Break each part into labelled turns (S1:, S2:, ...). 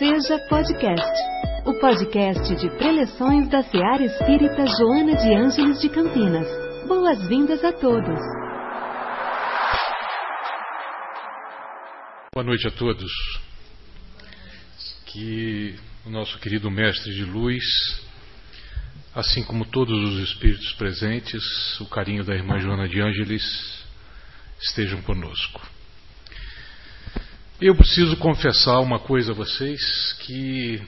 S1: Seja Podcast, o podcast de preleções da Seara Espírita Joana de Ângeles de Campinas. Boas-vindas a todos.
S2: Boa noite a todos. Que o nosso querido Mestre de Luz, assim como todos os espíritos presentes, o carinho da irmã Joana de Ângeles, estejam conosco. Eu preciso confessar uma coisa a vocês que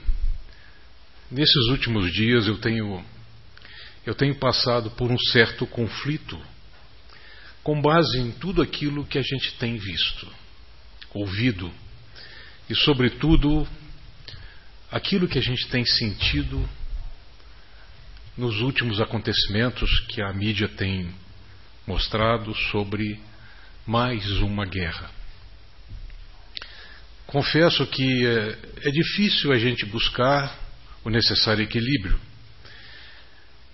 S2: nesses últimos dias eu tenho eu tenho passado por um certo conflito com base em tudo aquilo que a gente tem visto, ouvido e sobretudo aquilo que a gente tem sentido nos últimos acontecimentos que a mídia tem mostrado sobre mais uma guerra. Confesso que é, é difícil a gente buscar o necessário equilíbrio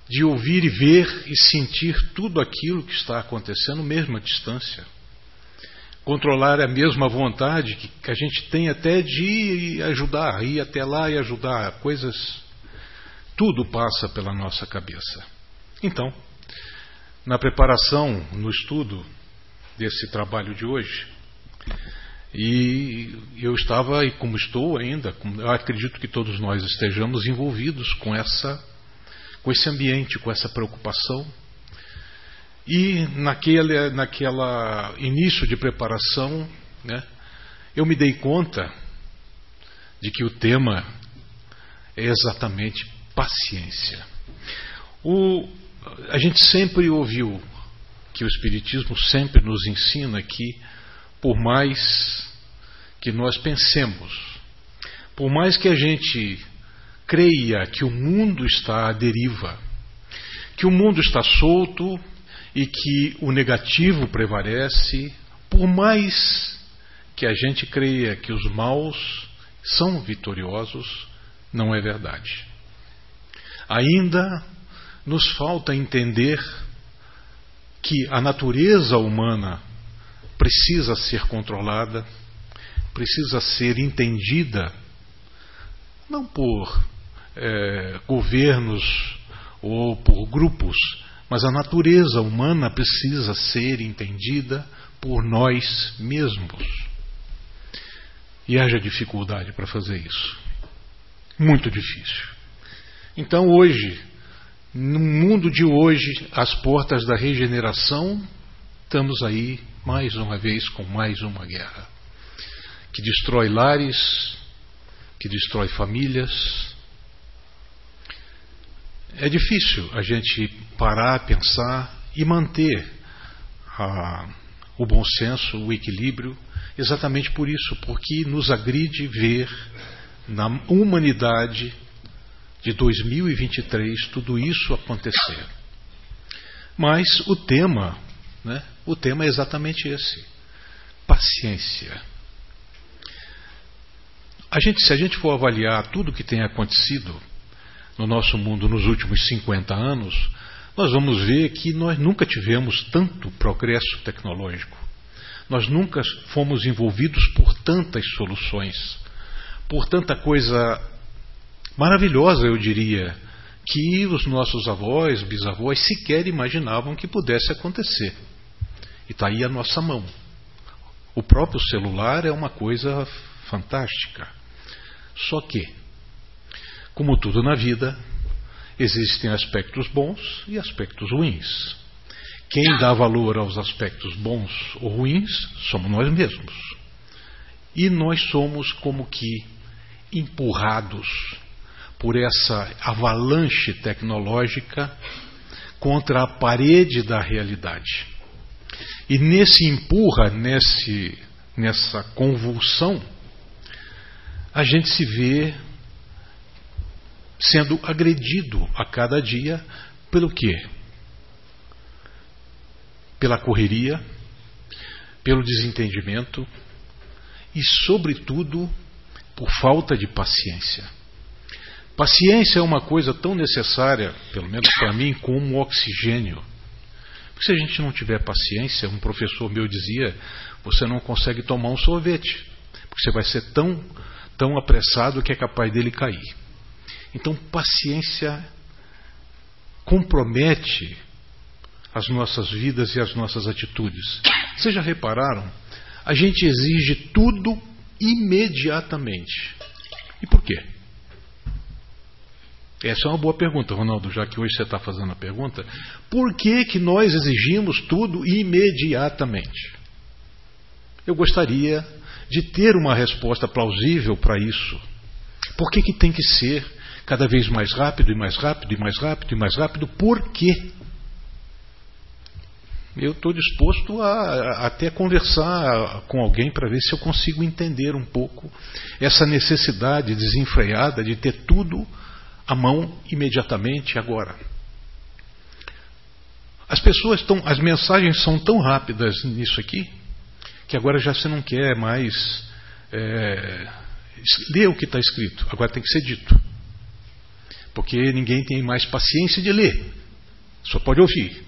S2: de ouvir e ver e sentir tudo aquilo que está acontecendo mesmo à distância. Controlar a mesma vontade que, a gente tem até de ajudar, ir até lá e ajudar. Coisas. Tudo passa pela nossa cabeça. Então, na preparação, no estudo desse trabalho de hoje, e eu estava, e como estou ainda, eu acredito que todos nós estejamos envolvidos com essa, com esse ambiente, com essa preocupação. E naquele, naquela início de preparação, né, eu me dei conta de que o tema é exatamente paciência. O, a gente sempre ouviu que o Espiritismo sempre nos ensina que por mais que nós pensemos, por mais que a gente creia que o mundo está à deriva, que o mundo está solto e que o negativo prevalece, por mais que a gente creia que os maus são vitoriosos, não é verdade. Ainda nos falta entender que a natureza humana precisa ser controlada, precisa ser entendida, não por é, governos ou por grupos, mas a natureza humana precisa ser entendida por nós mesmos. E haja dificuldade para fazer isso. Muito difícil. Então, hoje, no mundo de hoje, as portas da regeneração, estamos aí mais uma vez com mais uma guerra que destrói lares, que destrói famílias. É difícil a gente parar, pensar e manter a, o bom senso, o equilíbrio, exatamente por isso, porque nos agride ver na humanidade de 2023 tudo isso acontecer. Mas o tema né? O tema é exatamente esse: paciência. A gente, se a gente for avaliar tudo o que tem acontecido no nosso mundo nos últimos 50 anos, nós vamos ver que nós nunca tivemos tanto progresso tecnológico. Nós nunca fomos envolvidos por tantas soluções, por tanta coisa maravilhosa, eu diria, que os nossos avós, bisavós sequer imaginavam que pudesse acontecer. E está aí a nossa mão. O próprio celular é uma coisa fantástica. Só que, como tudo na vida, existem aspectos bons e aspectos ruins. Quem dá valor aos aspectos bons ou ruins somos nós mesmos. E nós somos como que empurrados por essa avalanche tecnológica contra a parede da realidade. E nesse empurra, nesse, nessa convulsão, a gente se vê sendo agredido a cada dia pelo quê? Pela correria, pelo desentendimento e, sobretudo, por falta de paciência. Paciência é uma coisa tão necessária, pelo menos para mim, como oxigênio. Porque se a gente não tiver paciência, um professor meu dizia, você não consegue tomar um sorvete, porque você vai ser tão tão apressado que é capaz dele cair. Então, paciência compromete as nossas vidas e as nossas atitudes. Vocês já repararam? A gente exige tudo imediatamente. E por quê? Essa é uma boa pergunta, Ronaldo, já que hoje você está fazendo a pergunta. Por que, que nós exigimos tudo imediatamente? Eu gostaria de ter uma resposta plausível para isso. Por que, que tem que ser cada vez mais rápido e mais rápido e mais rápido e mais rápido? Por quê? Eu estou disposto a, a até conversar com alguém para ver se eu consigo entender um pouco essa necessidade desenfreada de ter tudo à mão imediatamente agora. As pessoas estão, as mensagens são tão rápidas nisso aqui que agora já você não quer mais é, ler o que está escrito, agora tem que ser dito. Porque ninguém tem mais paciência de ler, só pode ouvir.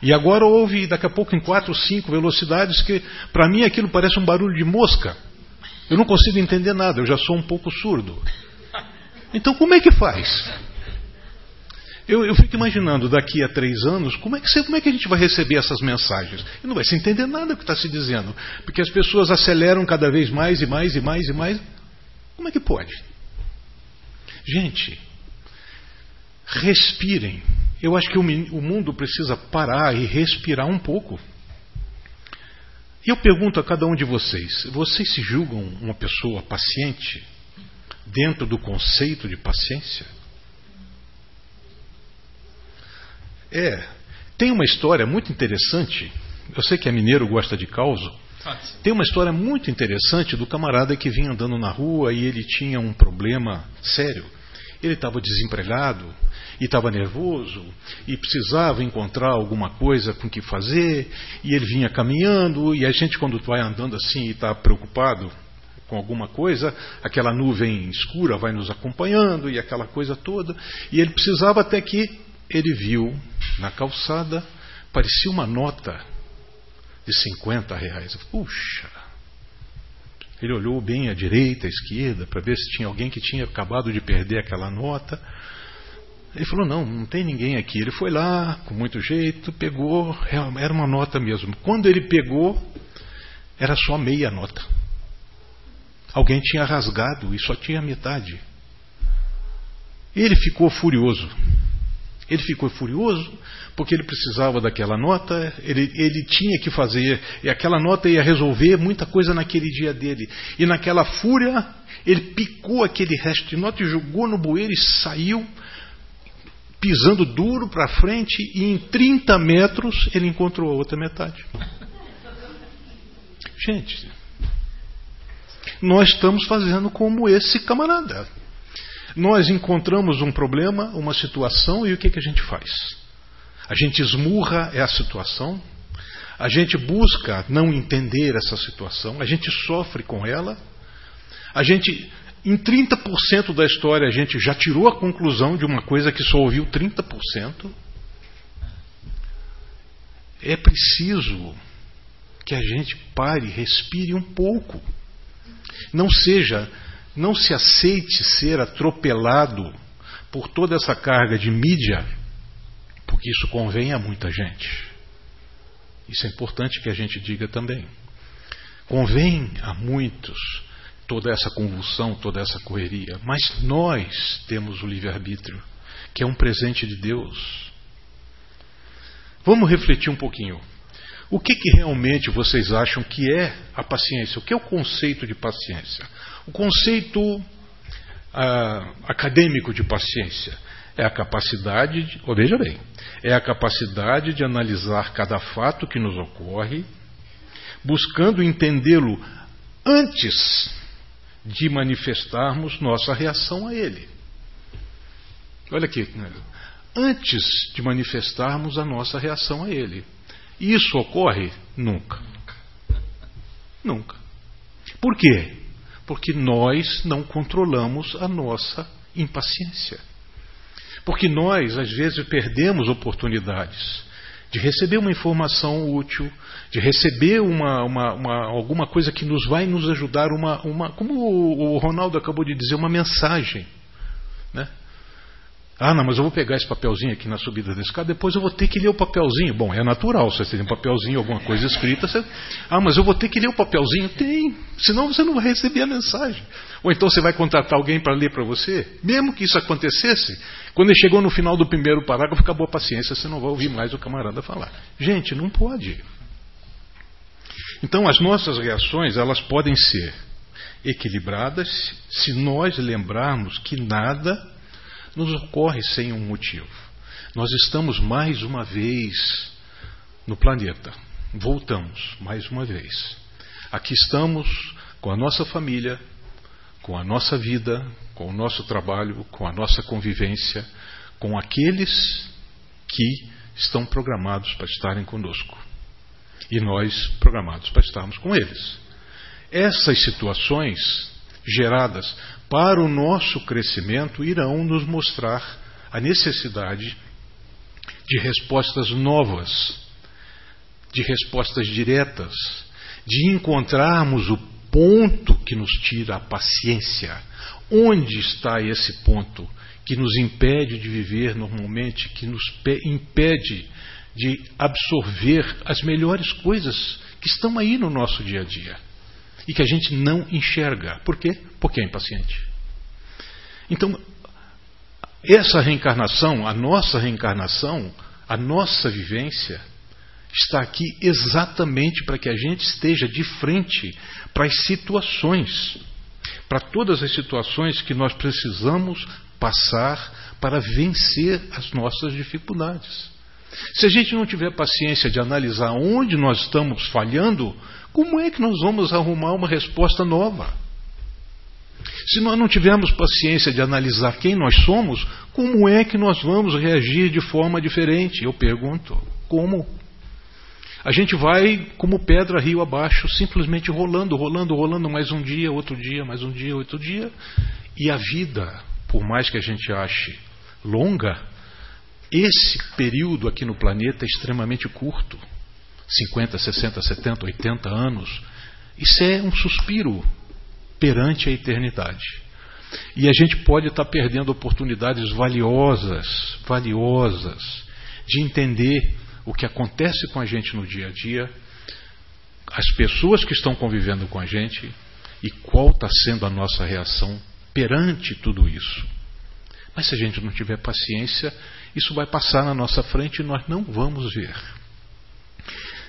S2: E agora ouve daqui a pouco em quatro, cinco velocidades que para mim aquilo parece um barulho de mosca. Eu não consigo entender nada, eu já sou um pouco surdo. Então como é que faz? Eu, eu, fico imaginando daqui a três anos como é, que, como é que a gente vai receber essas mensagens? E não vai se entender nada do que está se dizendo, porque as pessoas aceleram cada vez mais e mais e mais e mais. Como é que pode? Gente, respirem. Eu acho que o, o mundo precisa parar e respirar um pouco. E eu pergunto a cada um de vocês: vocês se julgam uma pessoa paciente dentro do conceito de paciência? É. Tem uma história muito interessante. Eu sei que é mineiro gosta de causa. Tem uma história muito interessante do camarada que vinha andando na rua e ele tinha um problema sério. Ele estava desempregado e estava nervoso e precisava encontrar alguma coisa com que fazer e ele vinha caminhando e a gente quando vai andando assim e está preocupado com alguma coisa, aquela nuvem escura vai nos acompanhando e aquela coisa toda e ele precisava até que ele viu na calçada, parecia uma nota de 50 reais. Puxa! Ele olhou bem à direita, à esquerda, para ver se tinha alguém que tinha acabado de perder aquela nota. Ele falou: Não, não tem ninguém aqui. Ele foi lá, com muito jeito, pegou, era uma nota mesmo. Quando ele pegou, era só meia nota. Alguém tinha rasgado e só tinha metade. Ele ficou furioso. Ele ficou furioso porque ele precisava daquela nota, ele, ele tinha que fazer, e aquela nota ia resolver muita coisa naquele dia dele. E naquela fúria, ele picou aquele resto de nota e jogou no bueiro e saiu, pisando duro para frente, e em 30 metros ele encontrou a outra metade. Gente, nós estamos fazendo como esse camarada. Nós encontramos um problema, uma situação, e o que, que a gente faz? A gente esmurra essa situação, a gente busca não entender essa situação, a gente sofre com ela, a gente, em 30% da história, a gente já tirou a conclusão de uma coisa que só ouviu 30%. É preciso que a gente pare, respire um pouco. Não seja não se aceite ser atropelado por toda essa carga de mídia, porque isso convém a muita gente. Isso é importante que a gente diga também. Convém a muitos toda essa convulsão, toda essa correria, mas nós temos o livre-arbítrio, que é um presente de Deus. Vamos refletir um pouquinho. O que, que realmente vocês acham que é a paciência? O que é o conceito de paciência? O conceito ah, acadêmico de paciência é a capacidade, de, oh, veja bem, é a capacidade de analisar cada fato que nos ocorre, buscando entendê-lo antes de manifestarmos nossa reação a ele. Olha aqui, né? antes de manifestarmos a nossa reação a ele. Isso ocorre? Nunca. Nunca. Por quê? Porque nós não controlamos a nossa impaciência. Porque nós, às vezes, perdemos oportunidades de receber uma informação útil, de receber uma, uma, uma, alguma coisa que nos vai nos ajudar, uma, uma, como o Ronaldo acabou de dizer, uma mensagem. Né? Ah, não, mas eu vou pegar esse papelzinho aqui na subida desse carro, depois eu vou ter que ler o papelzinho. Bom, é natural, você tem um papelzinho, alguma coisa escrita. Você... Ah, mas eu vou ter que ler o papelzinho? Tem, senão você não vai receber a mensagem. Ou então você vai contratar alguém para ler para você. Mesmo que isso acontecesse, quando ele chegou no final do primeiro parágrafo, acabou a paciência, você não vai ouvir mais o camarada falar. Gente, não pode. Então as nossas reações, elas podem ser equilibradas se nós lembrarmos que nada nos ocorre sem um motivo. Nós estamos mais uma vez no planeta. Voltamos mais uma vez. Aqui estamos com a nossa família, com a nossa vida, com o nosso trabalho, com a nossa convivência, com aqueles que estão programados para estarem conosco. E nós programados para estarmos com eles. Essas situações geradas para o nosso crescimento irão nos mostrar a necessidade de respostas novas, de respostas diretas, de encontrarmos o ponto que nos tira a paciência. Onde está esse ponto que nos impede de viver normalmente, que nos impede de absorver as melhores coisas que estão aí no nosso dia a dia? E que a gente não enxerga. Por quê? Porque é impaciente. Então, essa reencarnação, a nossa reencarnação, a nossa vivência, está aqui exatamente para que a gente esteja de frente para as situações, para todas as situações que nós precisamos passar para vencer as nossas dificuldades. Se a gente não tiver paciência de analisar onde nós estamos falhando, como é que nós vamos arrumar uma resposta nova? Se nós não tivermos paciência de analisar quem nós somos, como é que nós vamos reagir de forma diferente? Eu pergunto, como? A gente vai como pedra rio abaixo, simplesmente rolando, rolando, rolando mais um dia, outro dia, mais um dia, outro dia. E a vida, por mais que a gente ache longa, esse período aqui no planeta é extremamente curto. 50, 60, 70, 80 anos. Isso é um suspiro perante a eternidade. E a gente pode estar perdendo oportunidades valiosas, valiosas, de entender o que acontece com a gente no dia a dia, as pessoas que estão convivendo com a gente e qual está sendo a nossa reação perante tudo isso. Mas se a gente não tiver paciência, isso vai passar na nossa frente e nós não vamos ver.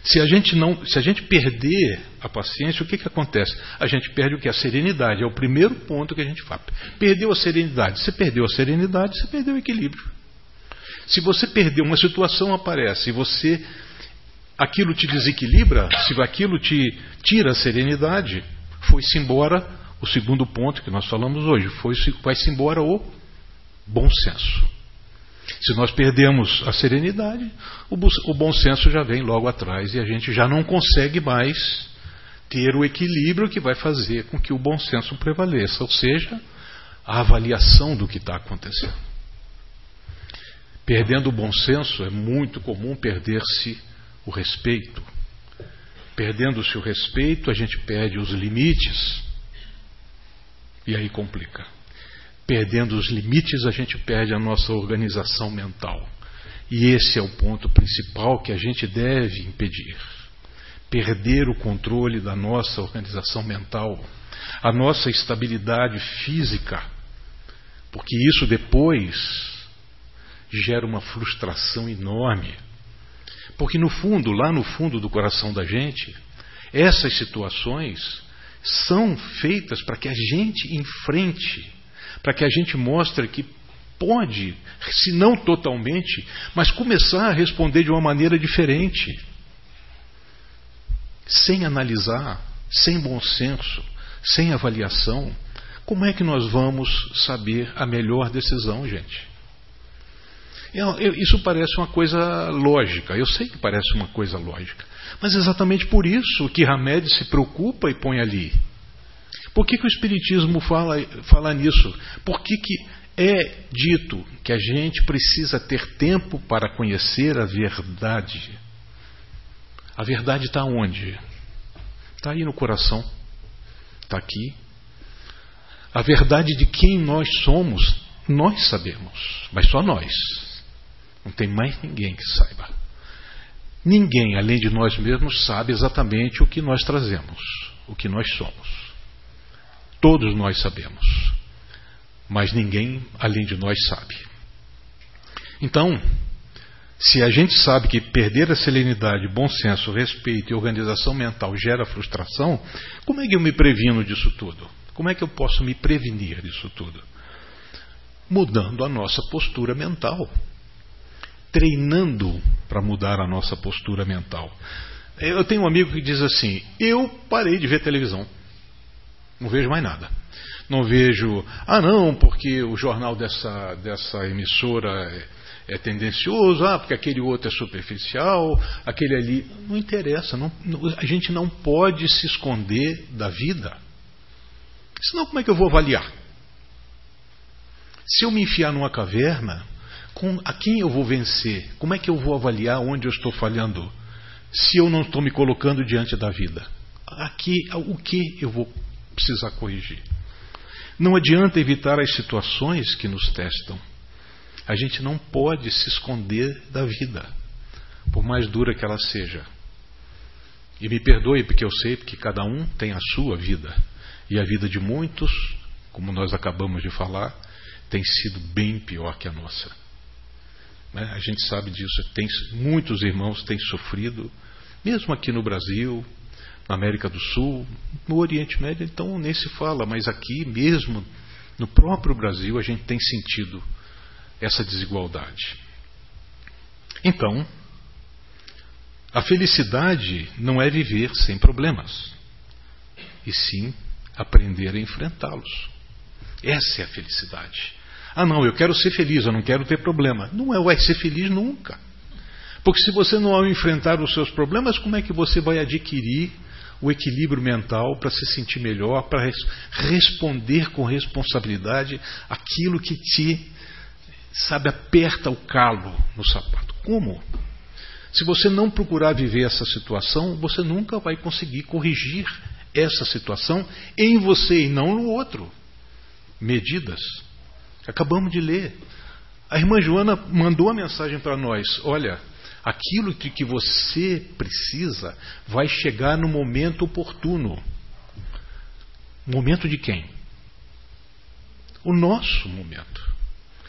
S2: Se a gente não, se a gente perder a paciência, o que, que acontece? A gente perde o que? A serenidade. É o primeiro ponto que a gente faz. Perdeu a serenidade. Você perdeu a serenidade, você perdeu o equilíbrio. Se você perdeu, uma situação aparece e você aquilo te desequilibra, se aquilo te tira a serenidade, foi-se embora o segundo ponto que nós falamos hoje, foi-se vai-se embora o bom senso. Se nós perdemos a serenidade, o bom senso já vem logo atrás e a gente já não consegue mais ter o equilíbrio que vai fazer com que o bom senso prevaleça, ou seja, a avaliação do que está acontecendo. Perdendo o bom senso, é muito comum perder-se o respeito. Perdendo-se o respeito, a gente perde os limites. E aí complica. Perdendo os limites, a gente perde a nossa organização mental. E esse é o ponto principal que a gente deve impedir. Perder o controle da nossa organização mental, a nossa estabilidade física, porque isso depois gera uma frustração enorme. Porque no fundo, lá no fundo do coração da gente, essas situações são feitas para que a gente enfrente para que a gente mostre que pode, se não totalmente, mas começar a responder de uma maneira diferente, sem analisar, sem bom senso, sem avaliação. Como é que nós vamos saber a melhor decisão, gente? Isso parece uma coisa lógica, eu sei que parece uma coisa lógica, mas exatamente por isso que Hamed se preocupa e põe ali. Por que, que o Espiritismo fala, fala nisso? Por que, que É dito que a gente precisa ter tempo para conhecer a verdade. A verdade está onde? Está aí no coração. Está aqui. A verdade de quem nós somos, nós sabemos, mas só nós. Não tem mais ninguém que saiba. Ninguém, além de nós mesmos, sabe exatamente o que nós trazemos, o que nós somos. Todos nós sabemos mas ninguém além de nós sabe. Então, se a gente sabe que perder a serenidade, bom senso, respeito e organização mental gera frustração, como é que eu me previno disso tudo? Como é que eu posso me prevenir disso tudo? Mudando a nossa postura mental. Treinando para mudar a nossa postura mental. Eu tenho um amigo que diz assim: Eu parei de ver televisão. Não vejo mais nada. Não vejo, ah não, porque o jornal dessa, dessa emissora é, é tendencioso, ah, porque aquele outro é superficial, aquele ali. Não interessa, não, a gente não pode se esconder da vida. Senão, como é que eu vou avaliar? Se eu me enfiar numa caverna, com, a quem eu vou vencer? Como é que eu vou avaliar onde eu estou falhando? Se eu não estou me colocando diante da vida, aqui o que eu vou precisar corrigir? Não adianta evitar as situações que nos testam. A gente não pode se esconder da vida, por mais dura que ela seja. E me perdoe porque eu sei que cada um tem a sua vida. E a vida de muitos, como nós acabamos de falar, tem sido bem pior que a nossa. Né? A gente sabe disso. Tem, muitos irmãos têm sofrido, mesmo aqui no Brasil, na América do Sul, no Oriente Médio, então nem se fala, mas aqui mesmo, no próprio Brasil, a gente tem sentido essa desigualdade. Então, a felicidade não é viver sem problemas, e sim aprender a enfrentá-los. Essa é a felicidade. Ah, não, eu quero ser feliz, eu não quero ter problema. Não é, vai ser feliz nunca. Porque se você não enfrentar os seus problemas, como é que você vai adquirir o equilíbrio mental para se sentir melhor, para responder com responsabilidade aquilo que te, sabe, aperta o calo no sapato. Como? Se você não procurar viver essa situação, você nunca vai conseguir corrigir essa situação em você e não no outro. Medidas. Acabamos de ler. A irmã Joana mandou a mensagem para nós: olha, Aquilo de que você precisa vai chegar no momento oportuno. Momento de quem? O nosso momento.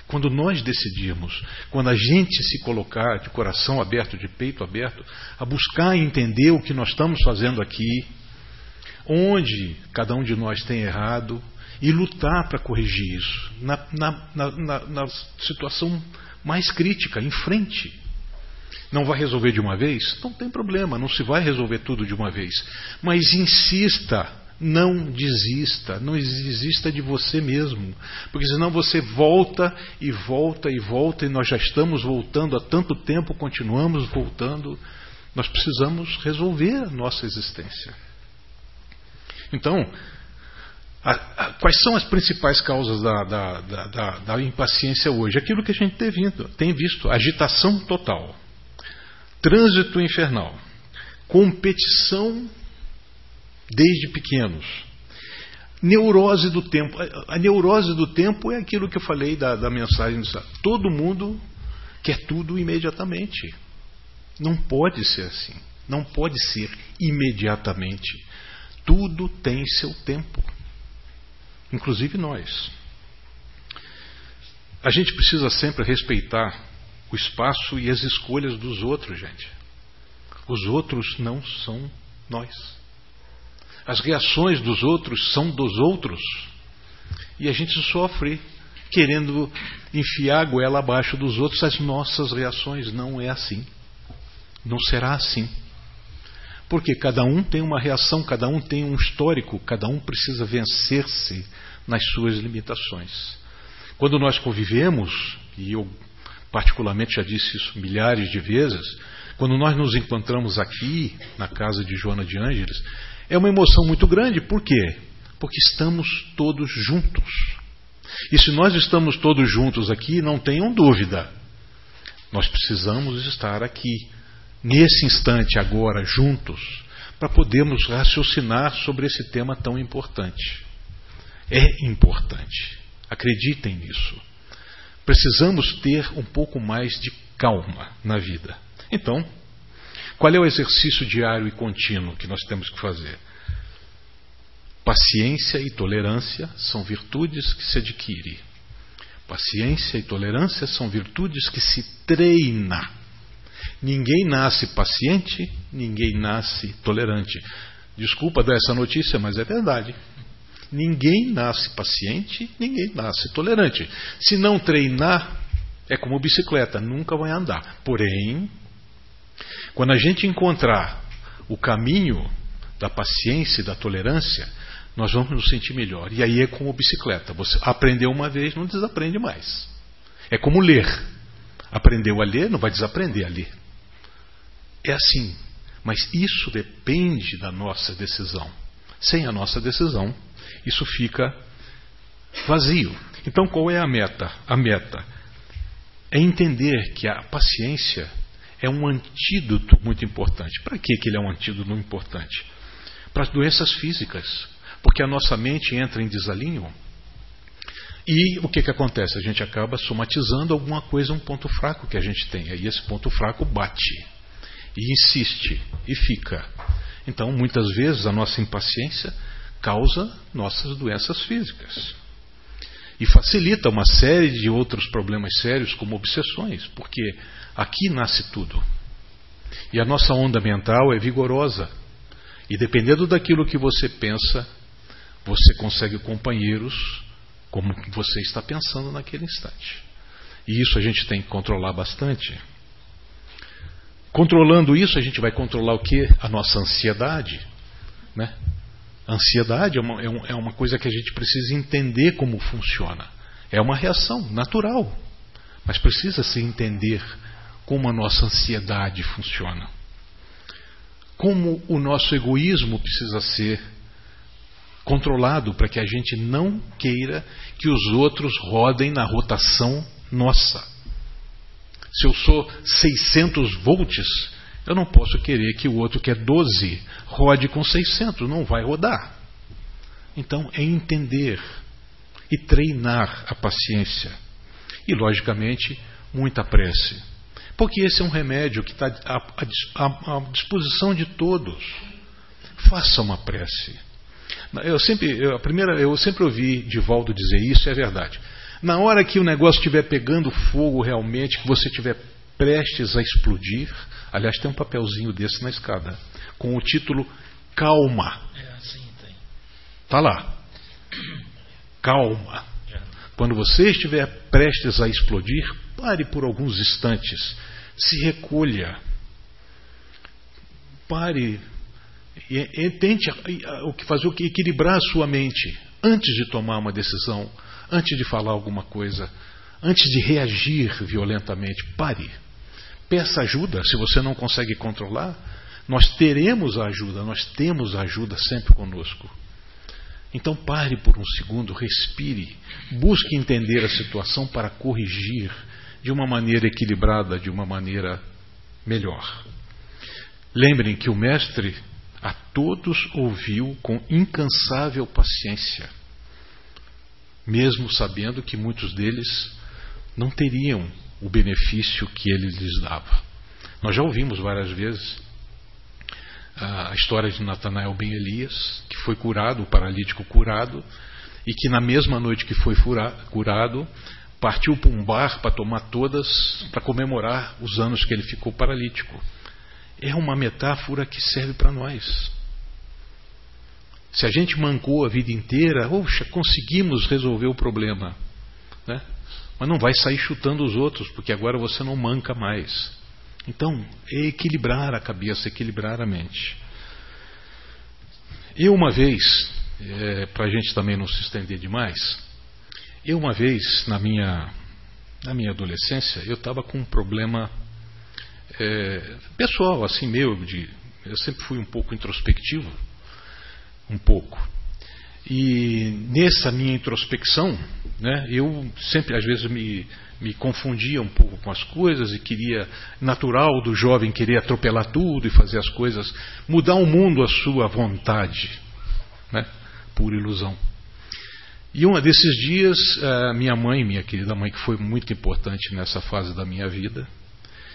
S2: Quando nós decidirmos, quando a gente se colocar de coração aberto, de peito aberto, a buscar entender o que nós estamos fazendo aqui, onde cada um de nós tem errado, e lutar para corrigir isso, na, na, na, na situação mais crítica, em frente. Não vai resolver de uma vez? Não tem problema, não se vai resolver tudo de uma vez. Mas insista, não desista, não desista de você mesmo, porque senão você volta e volta e volta e nós já estamos voltando há tanto tempo, continuamos voltando. Nós precisamos resolver a nossa existência. Então, a, a, quais são as principais causas da, da, da, da, impaciência hoje? Aquilo que a gente tem, vindo, tem visto: agitação total trânsito infernal, competição desde pequenos, neurose do tempo. A neurose do tempo é aquilo que eu falei da, da mensagem. Todo mundo quer tudo imediatamente. Não pode ser assim. Não pode ser imediatamente. Tudo tem seu tempo. Inclusive nós. A gente precisa sempre respeitar o espaço e as escolhas dos outros, gente. Os outros não são nós. As reações dos outros são dos outros. E a gente sofre querendo enfiar a goela abaixo dos outros as nossas reações. Não é assim. Não será assim. Porque cada um tem uma reação, cada um tem um histórico, cada um precisa vencer-se nas suas limitações. Quando nós convivemos, e eu particularmente já disse isso milhares de vezes, quando nós nos encontramos aqui, na casa de Joana de Ângeles, é uma emoção muito grande. Por quê? Porque estamos todos juntos. E se nós estamos todos juntos aqui, não tenham dúvida, nós precisamos estar aqui, nesse instante, agora, juntos, para podermos raciocinar sobre esse tema tão importante. É importante. Acreditem nisso. Precisamos ter um pouco mais de calma na vida. Então, qual é o exercício diário e contínuo que nós temos que fazer? Paciência e tolerância são virtudes que se adquire. Paciência e tolerância são virtudes que se treina. Ninguém nasce paciente, ninguém nasce tolerante. Desculpa dar essa notícia, mas é verdade. Ninguém nasce paciente, ninguém nasce tolerante. Se não treinar, é como bicicleta, nunca vai andar. Porém, quando a gente encontrar o caminho da paciência e da tolerância, nós vamos nos sentir melhor. E aí é como bicicleta. Você aprendeu uma vez, não desaprende mais. É como ler. Aprendeu a ler, não vai desaprender a ler. É assim. Mas isso depende da nossa decisão. Sem a nossa decisão, isso fica vazio. Então qual é a meta? A meta é entender que a paciência é um antídoto muito importante. Para que ele é um antídoto importante? Para as doenças físicas. Porque a nossa mente entra em desalinho e o que, que acontece? A gente acaba somatizando alguma coisa, um ponto fraco que a gente tem. Aí esse ponto fraco bate e insiste e fica. Então, muitas vezes, a nossa impaciência causa nossas doenças físicas. E facilita uma série de outros problemas sérios, como obsessões, porque aqui nasce tudo. E a nossa onda mental é vigorosa. E dependendo daquilo que você pensa, você consegue companheiros como você está pensando naquele instante. E isso a gente tem que controlar bastante. Controlando isso, a gente vai controlar o que? A nossa ansiedade. Né? Ansiedade é uma, é, é uma coisa que a gente precisa entender como funciona. É uma reação natural, mas precisa se entender como a nossa ansiedade funciona. Como o nosso egoísmo precisa ser controlado para que a gente não queira que os outros rodem na rotação nossa. Se eu sou 600 volts, eu não posso querer que o outro que é 12 rode com 600, não vai rodar. Então é entender e treinar a paciência. E, logicamente, muita prece. Porque esse é um remédio que está à, disposição de todos. Faça uma prece. Eu sempre, eu, a primeira, eu sempre ouvi Divaldo dizer isso, é verdade. Na hora que o negócio estiver pegando fogo realmente, que você estiver prestes a explodir, aliás, tem um papelzinho desse na escada, com o título Calma. É, assim tem. Tá lá. Calma. Quando você estiver prestes a explodir, pare por alguns instantes. Se recolha. Pare e, e tente fazer o que equilibrar a sua mente antes de tomar uma decisão, antes de falar alguma coisa, antes de reagir violentamente. Pare. Peça ajuda se você não consegue controlar. Nós teremos a ajuda, nós temos a ajuda sempre conosco. Então pare por um segundo, respire, busque entender a situação para corrigir de uma maneira equilibrada, de uma maneira melhor. Lembrem que o mestre a todos ouviu com incansável paciência, mesmo sabendo que muitos deles não teriam o benefício que ele lhes dava. Nós já ouvimos várias vezes a história de Natanael Ben Elias, que foi curado, o paralítico curado, e que na mesma noite que foi curado, partiu para um bar para tomar todas, para comemorar os anos que ele ficou paralítico é uma metáfora que serve para nós. Se a gente mancou a vida inteira, oxa, conseguimos resolver o problema. Né? Mas não vai sair chutando os outros, porque agora você não manca mais. Então, é equilibrar a cabeça, equilibrar a mente. Eu, uma vez, é, para a gente também não se estender demais, eu, uma vez, na minha, na minha adolescência, eu estava com um problema é, pessoal, assim meu, de, eu sempre fui um pouco introspectivo, um pouco. E nessa minha introspecção, Né? Eu sempre, às vezes, me, me confundia um pouco com as coisas e queria, natural do jovem, querer atropelar tudo e fazer as coisas, mudar o mundo à sua vontade, né? por ilusão. E um desses dias, minha mãe, minha querida mãe, que foi muito importante nessa fase da minha vida,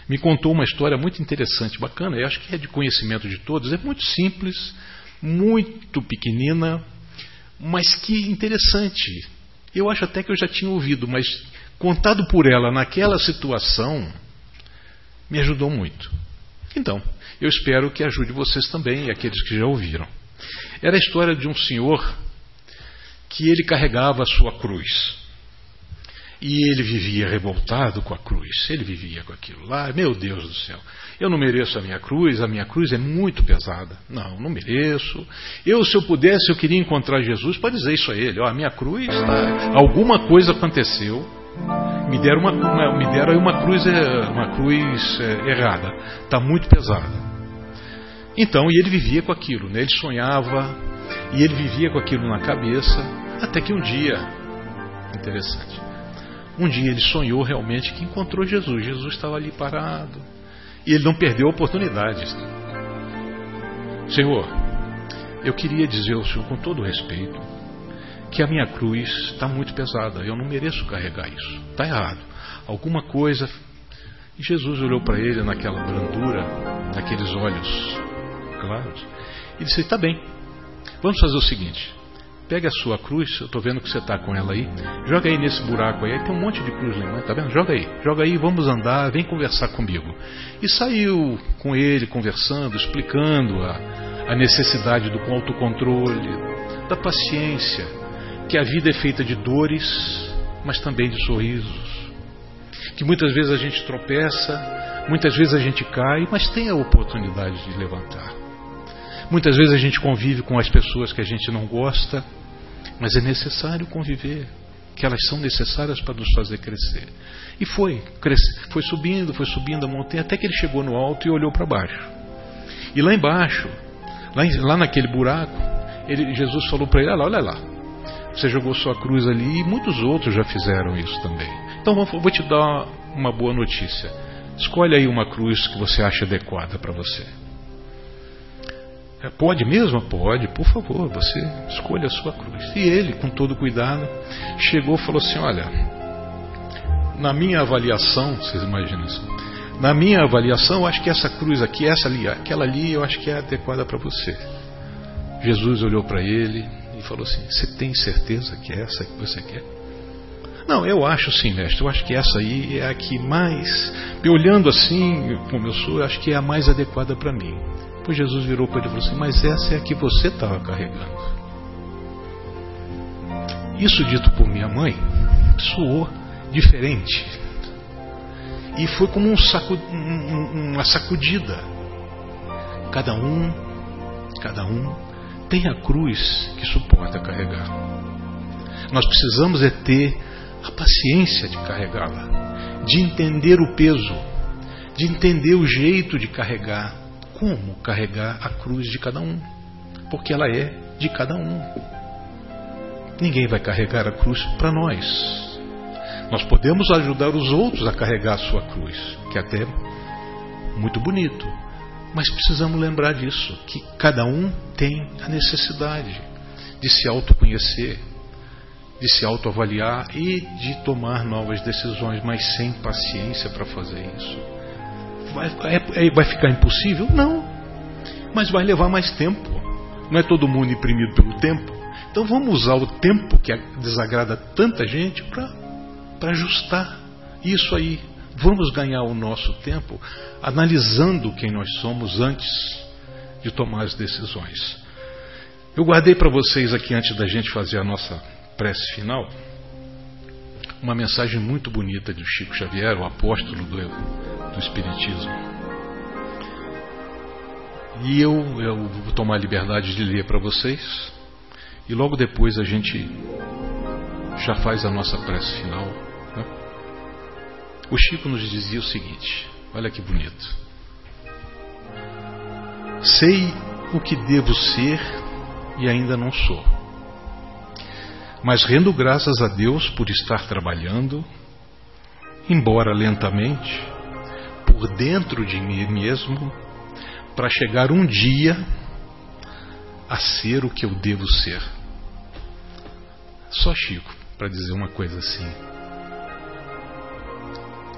S2: me contou uma história muito interessante, bacana, eu acho que é de conhecimento de todos, é muito simples, muito pequenina, mas que interessante. Eu acho até que eu já tinha ouvido, mas contado por ela naquela situação, me ajudou muito. Então, eu espero que ajude vocês também e aqueles que já ouviram. Era a história de um senhor que ele carregava a sua cruz. E ele vivia revoltado com a cruz. Ele vivia com aquilo lá. Meu Deus do céu. Eu não mereço a minha cruz. A minha cruz é muito pesada. Não, não mereço. Eu, se eu pudesse, eu queria encontrar Jesus para dizer isso a ele. Ó, a minha cruz, tá, alguma coisa aconteceu. Me deram uma, uma me deram uma cruz, é, uma cruz é, errada. Está muito pesada. Então, e ele vivia com aquilo. Né? Ele sonhava e ele vivia com aquilo na cabeça. Até que um dia, interessante, um dia ele sonhou realmente que encontrou Jesus. Jesus estava ali parado. E ele não perdeu a oportunidade. Senhor, eu queria dizer ao Senhor com todo respeito que a minha cruz está muito pesada. Eu não mereço carregar isso. Está errado. Alguma coisa. E Jesus olhou para ele naquela brandura, naqueles olhos claros, e disse: Está bem. Vamos fazer o seguinte. Pega a sua cruz, eu estou vendo que você está com ela aí, joga aí nesse buraco aí, aí tem um monte de cruz lá, tá vendo? Joga aí, joga aí, vamos andar, vem conversar comigo. E saiu com ele, conversando, explicando a, a necessidade do autocontrole, da paciência, que a vida é feita de dores, mas também de sorrisos. Que muitas vezes a gente tropeça, muitas vezes a gente cai, mas tem a oportunidade de levantar. Muitas vezes a gente convive com as pessoas que a gente não gosta, mas é necessário conviver, que elas são necessárias para nos fazer crescer. E foi, cresce, foi subindo, foi subindo a montanha, até que ele chegou no alto e olhou para baixo. E lá embaixo, lá, lá naquele buraco, ele, Jesus falou para ele: olha lá, olha lá, você jogou sua cruz ali e muitos outros já fizeram isso também. Então vou te dar uma boa notícia. Escolhe aí uma cruz que você acha adequada para você. É, pode mesmo? Pode, por favor, você escolha a sua cruz. E ele, com todo cuidado, chegou e falou assim: Olha, na minha avaliação, vocês imaginam isso? Na minha avaliação, eu acho que essa cruz aqui, essa ali, aquela ali, eu acho que é adequada para você. Jesus olhou para ele e falou assim: Você tem certeza que é essa que você quer? Não, eu acho sim, mestre. Eu acho que essa aí é a que mais, me olhando assim, como eu sou, eu acho que é a mais adequada para mim. Depois Jesus virou para ele e falou assim: Mas essa é a que você estava carregando. Isso dito por minha mãe soou diferente. E foi como um um, uma sacudida. Cada um, cada um tem a cruz que suporta carregar. Nós precisamos é ter a paciência de carregá-la, de entender o peso, de entender o jeito de carregar, como carregar a cruz de cada um, porque ela é de cada um. Ninguém vai carregar a cruz para nós. Nós podemos ajudar os outros a carregar a sua cruz, que é até muito bonito, mas precisamos lembrar disso, que cada um tem a necessidade de se autoconhecer, de se autoavaliar e de tomar novas decisões, mas sem paciência para fazer isso vai, é, é, vai ficar impossível? Não. Mas vai levar mais tempo. Não é todo mundo imprimido pelo tempo. Então vamos usar o tempo que desagrada tanta gente para ajustar isso aí. Vamos ganhar o nosso tempo analisando quem nós somos antes de tomar as decisões. Eu guardei para vocês aqui, antes da gente fazer a nossa prece final, uma mensagem muito bonita de Chico Xavier, o apóstolo do, do Espiritismo. E eu, eu vou tomar a liberdade de ler para vocês, e logo depois a gente já faz a nossa prece final. Né? O Chico nos dizia o seguinte: olha que bonito. Sei o que devo ser e ainda não sou mas rendo graças a Deus por estar trabalhando, embora lentamente, por dentro de mim mesmo, para chegar um dia a ser o que eu devo ser. Só Chico, para dizer uma coisa assim.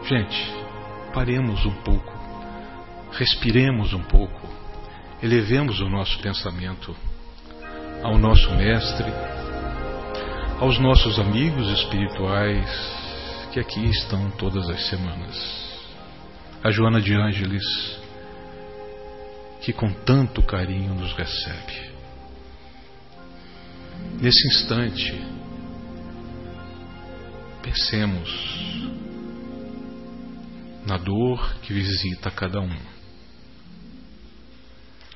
S2: Gente, paremos um pouco, respiremos um pouco, elevemos o nosso pensamento ao nosso Mestre, aos nossos amigos espirituais que aqui estão todas as semanas. A Joana de Ângeles, que com tanto carinho nos recebe. Nesse instante, pensemos na dor que visita cada um,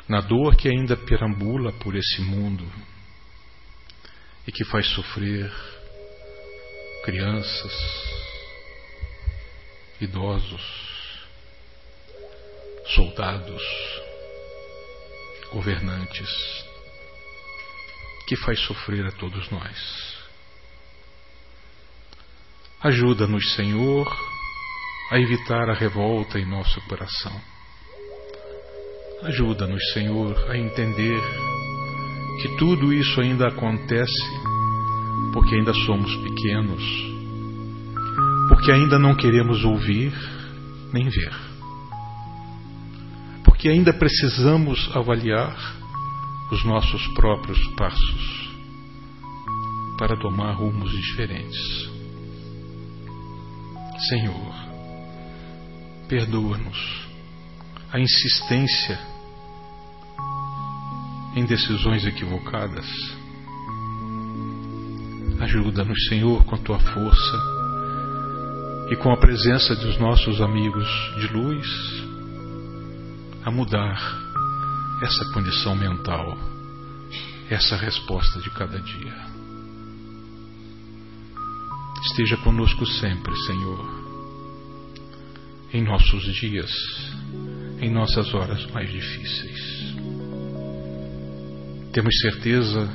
S2: na dor que ainda perambula por esse mundo e que faz sofrer crianças, idosos, soldados, governantes, que faz sofrer a todos nós. Ajuda-nos, Senhor, a evitar a revolta em nosso coração. Ajuda-nos, Senhor, a entender que tudo isso ainda acontece porque ainda somos pequenos, porque ainda não queremos ouvir nem ver, porque ainda precisamos avaliar os nossos próprios passos para tomar rumos diferentes. Senhor, perdoa-nos a insistência em decisões equivocadas. Ajuda-nos, Senhor, com a tua força e com a presença dos nossos amigos de luz a mudar essa condição mental, essa resposta de cada dia. Esteja conosco sempre, Senhor, em nossos dias, em nossas horas mais difíceis. Temos certeza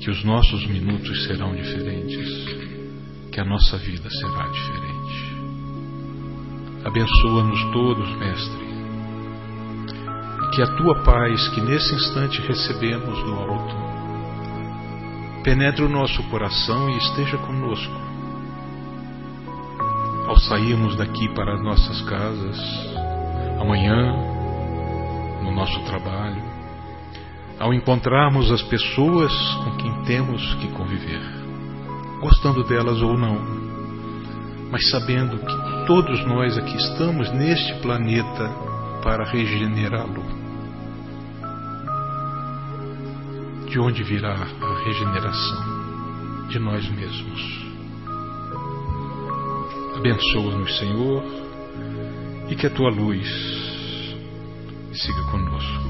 S2: que os nossos minutos serão diferentes, que a nossa vida será diferente. Abençoa-nos todos, Mestre que a tua paz, que nesse instante recebemos do alto, penetre o nosso coração e esteja conosco. Ao sairmos daqui para as nossas casas, amanhã, no nosso trabalho, ao encontrarmos as pessoas com quem temos que conviver, gostando delas ou não, mas sabendo que todos nós aqui estamos neste planeta para regenerá-lo. de onde virá a regeneração de nós mesmos. Abençoa-nos, Senhor, e que a tua luz siga conosco.